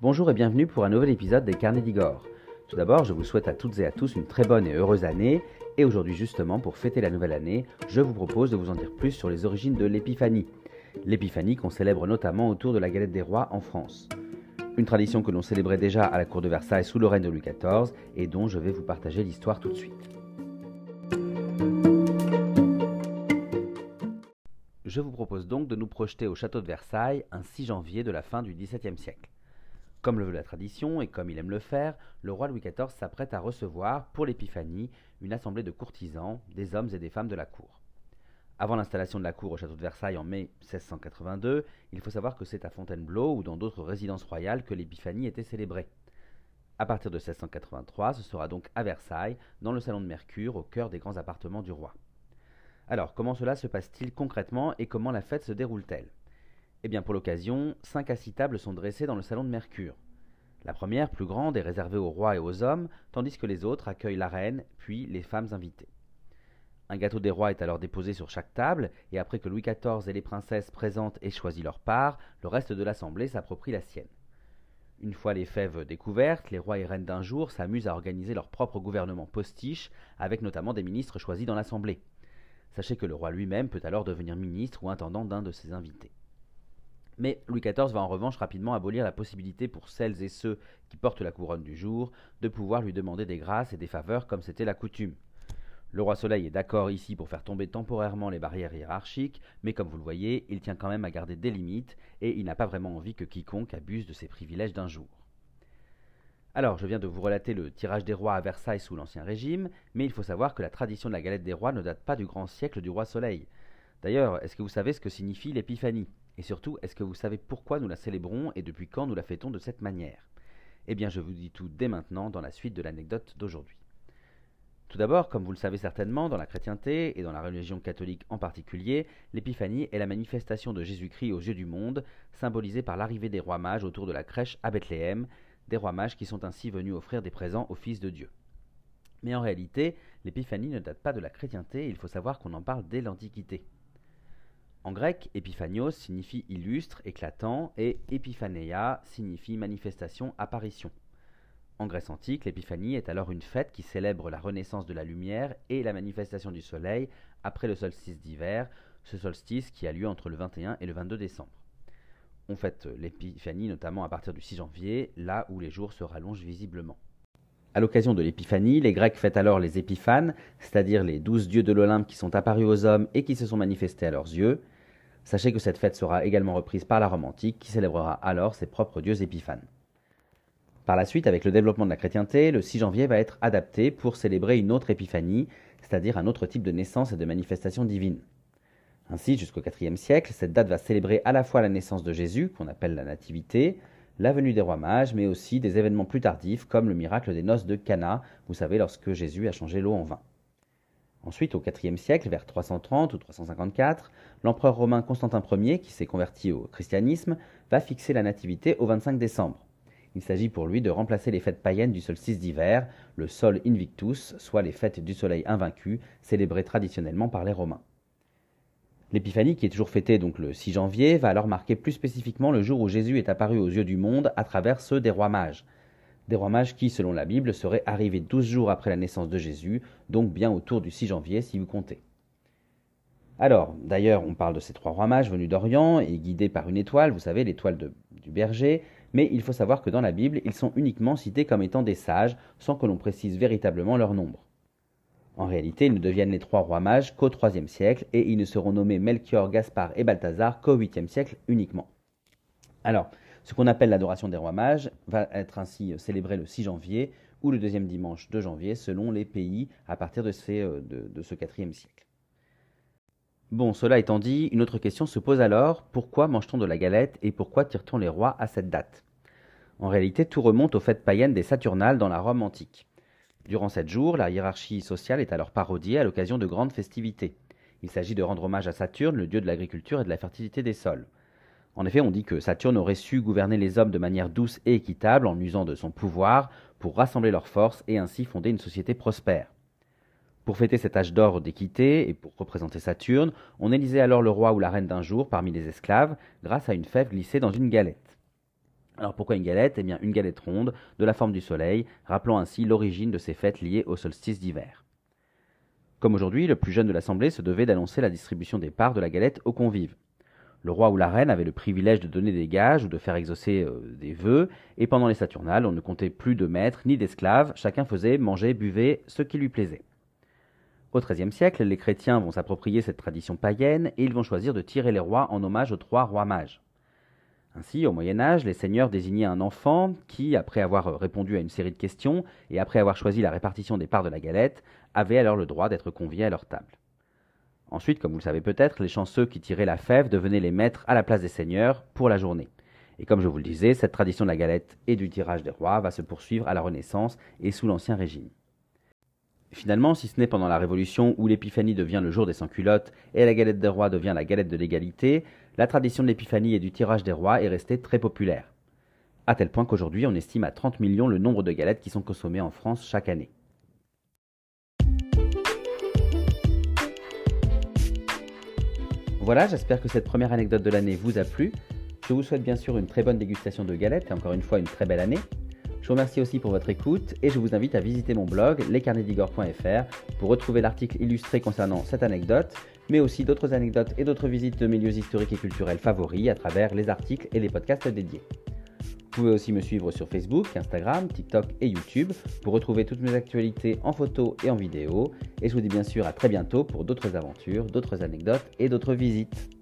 Bonjour et bienvenue pour un nouvel épisode des Carnets d'Igor. Tout d'abord, je vous souhaite à toutes et à tous une très bonne et heureuse année. Et aujourd'hui, justement, pour fêter la nouvelle année, je vous propose de vous en dire plus sur les origines de l'épiphanie. L'épiphanie qu'on célèbre notamment autour de la galette des rois en France. Une tradition que l'on célébrait déjà à la cour de Versailles sous le règne de Louis XIV et dont je vais vous partager l'histoire tout de suite. Je vous propose donc de nous projeter au château de Versailles un 6 janvier de la fin du XVIIe siècle. Comme le veut la tradition et comme il aime le faire, le roi Louis XIV s'apprête à recevoir, pour l'épiphanie, une assemblée de courtisans, des hommes et des femmes de la cour. Avant l'installation de la cour au château de Versailles en mai 1682, il faut savoir que c'est à Fontainebleau ou dans d'autres résidences royales que l'épiphanie était célébrée. À partir de 1683, ce sera donc à Versailles, dans le salon de Mercure, au cœur des grands appartements du roi. Alors, comment cela se passe-t-il concrètement et comment la fête se déroule-t-elle? Eh bien, pour l'occasion, cinq à six tables sont dressées dans le salon de Mercure. La première, plus grande, est réservée aux rois et aux hommes, tandis que les autres accueillent la reine, puis les femmes invitées. Un gâteau des rois est alors déposé sur chaque table, et après que Louis XIV et les princesses présentes aient choisi leur part, le reste de l'assemblée s'approprie la sienne. Une fois les fèves découvertes, les rois et reines d'un jour s'amusent à organiser leur propre gouvernement postiche, avec notamment des ministres choisis dans l'assemblée. Sachez que le roi lui-même peut alors devenir ministre ou intendant d'un de ses invités. Mais Louis XIV va en revanche rapidement abolir la possibilité pour celles et ceux qui portent la couronne du jour de pouvoir lui demander des grâces et des faveurs comme c'était la coutume. Le roi Soleil est d'accord ici pour faire tomber temporairement les barrières hiérarchiques, mais comme vous le voyez, il tient quand même à garder des limites et il n'a pas vraiment envie que quiconque abuse de ses privilèges d'un jour. Alors, je viens de vous relater le tirage des rois à Versailles sous l'Ancien Régime, mais il faut savoir que la tradition de la galette des rois ne date pas du grand siècle du roi Soleil. D'ailleurs, est-ce que vous savez ce que signifie l'épiphanie? Et surtout, est-ce que vous savez pourquoi nous la célébrons et depuis quand nous la fêtons de cette manière? Eh bien, je vous dis tout dès maintenant dans la suite de l'anecdote d'aujourd'hui. Tout d'abord, comme vous le savez certainement, dans la chrétienté et dans la religion catholique en particulier, l'épiphanie est la manifestation de Jésus-Christ aux yeux du monde, symbolisée par l'arrivée des rois mages autour de la crèche à Bethléem, des rois mages qui sont ainsi venus offrir des présents au Fils de Dieu. Mais en réalité, l'épiphanie ne date pas de la chrétienté, il faut savoir qu'on en parle dès l'Antiquité. En grec, épiphanios signifie illustre, éclatant, et epiphaneia signifie manifestation, apparition. En Grèce antique, l'épiphanie est alors une fête qui célèbre la renaissance de la lumière et la manifestation du soleil après le solstice d'hiver, ce solstice qui a lieu entre le 21 et le 22 décembre. On fête l'épiphanie notamment à partir du 6 janvier, là où les jours se rallongent visiblement. À l'occasion de l'épiphanie, les Grecs fêtent alors les épiphanes, c'est-à-dire les douze dieux de l'Olympe qui sont apparus aux hommes et qui se sont manifestés à leurs yeux. Sachez que cette fête sera également reprise par la Rome antique, qui célébrera alors ses propres dieux épiphanes. Par la suite, avec le développement de la chrétienté, le 6 janvier va être adapté pour célébrer une autre épiphanie, c'est-à-dire un autre type de naissance et de manifestation divine. Ainsi, jusqu'au IVe siècle, cette date va célébrer à la fois la naissance de Jésus, qu'on appelle la Nativité, la venue des rois mages, mais aussi des événements plus tardifs, comme le miracle des noces de Cana, vous savez, lorsque Jésus a changé l'eau en vin. Ensuite, au IVe siècle, vers 330 ou 354, l'empereur romain Constantin Ier, qui s'est converti au christianisme, va fixer la Nativité au 25 décembre. Il s'agit pour lui de remplacer les fêtes païennes du solstice d'hiver, le Sol Invictus, soit les fêtes du soleil invaincu, célébrées traditionnellement par les Romains. L'épiphanie, qui est toujours fêtée donc le 6 janvier, va alors marquer plus spécifiquement le jour où Jésus est apparu aux yeux du monde à travers ceux des rois mages. Des rois mages qui, selon la Bible, seraient arrivés douze jours après la naissance de Jésus, donc bien autour du 6 janvier si vous comptez. Alors, d'ailleurs, on parle de ces trois rois mages venus d'Orient et guidés par une étoile, vous savez, l'étoile du berger, mais il faut savoir que dans la Bible, ils sont uniquement cités comme étant des sages, sans que l'on précise véritablement leur nombre. En réalité, ils ne deviennent les trois rois mages qu'au IIIe siècle et ils ne seront nommés Melchior, Gaspard et Balthazar qu'au 8e siècle uniquement. Alors, ce qu'on appelle l'adoration des rois mages va être ainsi célébré le 6 janvier ou le deuxième dimanche de janvier selon les pays à partir de, euh, de, ce IVe siècle. Bon, cela étant dit, une autre question se pose alors, pourquoi mange-t-on de la galette et pourquoi tire-t-on les rois à cette date? En réalité, tout remonte aux fêtes païennes des Saturnales dans la Rome antique. Durant sept jours, la hiérarchie sociale est alors parodiée à l'occasion de grandes festivités. Il s'agit de rendre hommage à Saturne, le dieu de l'agriculture et de la fertilité des sols. En effet, on dit que Saturne aurait su gouverner les hommes de manière douce et équitable en usant de son pouvoir pour rassembler leurs forces et ainsi fonder une société prospère. Pour fêter cet âge d'or d'équité et pour représenter Saturne, on élisait alors le roi ou la reine d'un jour parmi les esclaves grâce à une fève glissée dans une galette. Alors pourquoi une galette? Eh bien une galette ronde, de la forme du soleil, rappelant ainsi l'origine de ces fêtes liées au solstice d'hiver. Comme aujourd'hui, le plus jeune de l'Assemblée se devait d'annoncer la distribution des parts de la galette aux convives. Le roi ou la reine avait le privilège de donner des gages ou de faire exaucer euh, des vœux, et pendant les Saturnales, on ne comptait plus de maîtres ni d'esclaves, chacun faisait, manger, buvait ce qui lui plaisait. Au XIIIe siècle, les chrétiens vont s'approprier cette tradition païenne et ils vont choisir de tirer les rois en hommage aux trois rois mages. Ainsi, au Moyen Âge, les seigneurs désignaient un enfant qui, après avoir répondu à une série de questions et après avoir choisi la répartition des parts de la galette, avait alors le droit d'être convié à leur table. Ensuite, comme vous le savez peut-être, les chanceux qui tiraient la fève devenaient les maîtres à la place des seigneurs pour la journée. Et comme je vous le disais, cette tradition de la galette et du tirage des rois va se poursuivre à la Renaissance et sous l'Ancien Régime. Finalement, si ce n'est pendant la Révolution où l'Épiphanie devient le jour des sans-culottes et la galette des rois devient la galette de l'égalité, la tradition de l'Épiphanie et du tirage des rois est restée très populaire. À tel point qu'aujourd'hui, on estime à 30 millions le nombre de galettes qui sont consommées en France chaque année. Voilà, j'espère que cette première anecdote de l'année vous a plu. Je vous souhaite bien sûr une très bonne dégustation de galettes et encore une fois une très belle année. Je vous remercie aussi pour votre écoute et je vous invite à visiter mon blog lescarnetsdigor.fr pour retrouver l'article illustré concernant cette anecdote, mais aussi d'autres anecdotes et d'autres visites de mes lieux historiques et culturels favoris à travers les articles et les podcasts dédiés. Vous pouvez aussi me suivre sur Facebook, Instagram, TikTok et YouTube pour retrouver toutes mes actualités en photo et en vidéo. Et je vous dis bien sûr à très bientôt pour d'autres aventures, d'autres anecdotes et d'autres visites.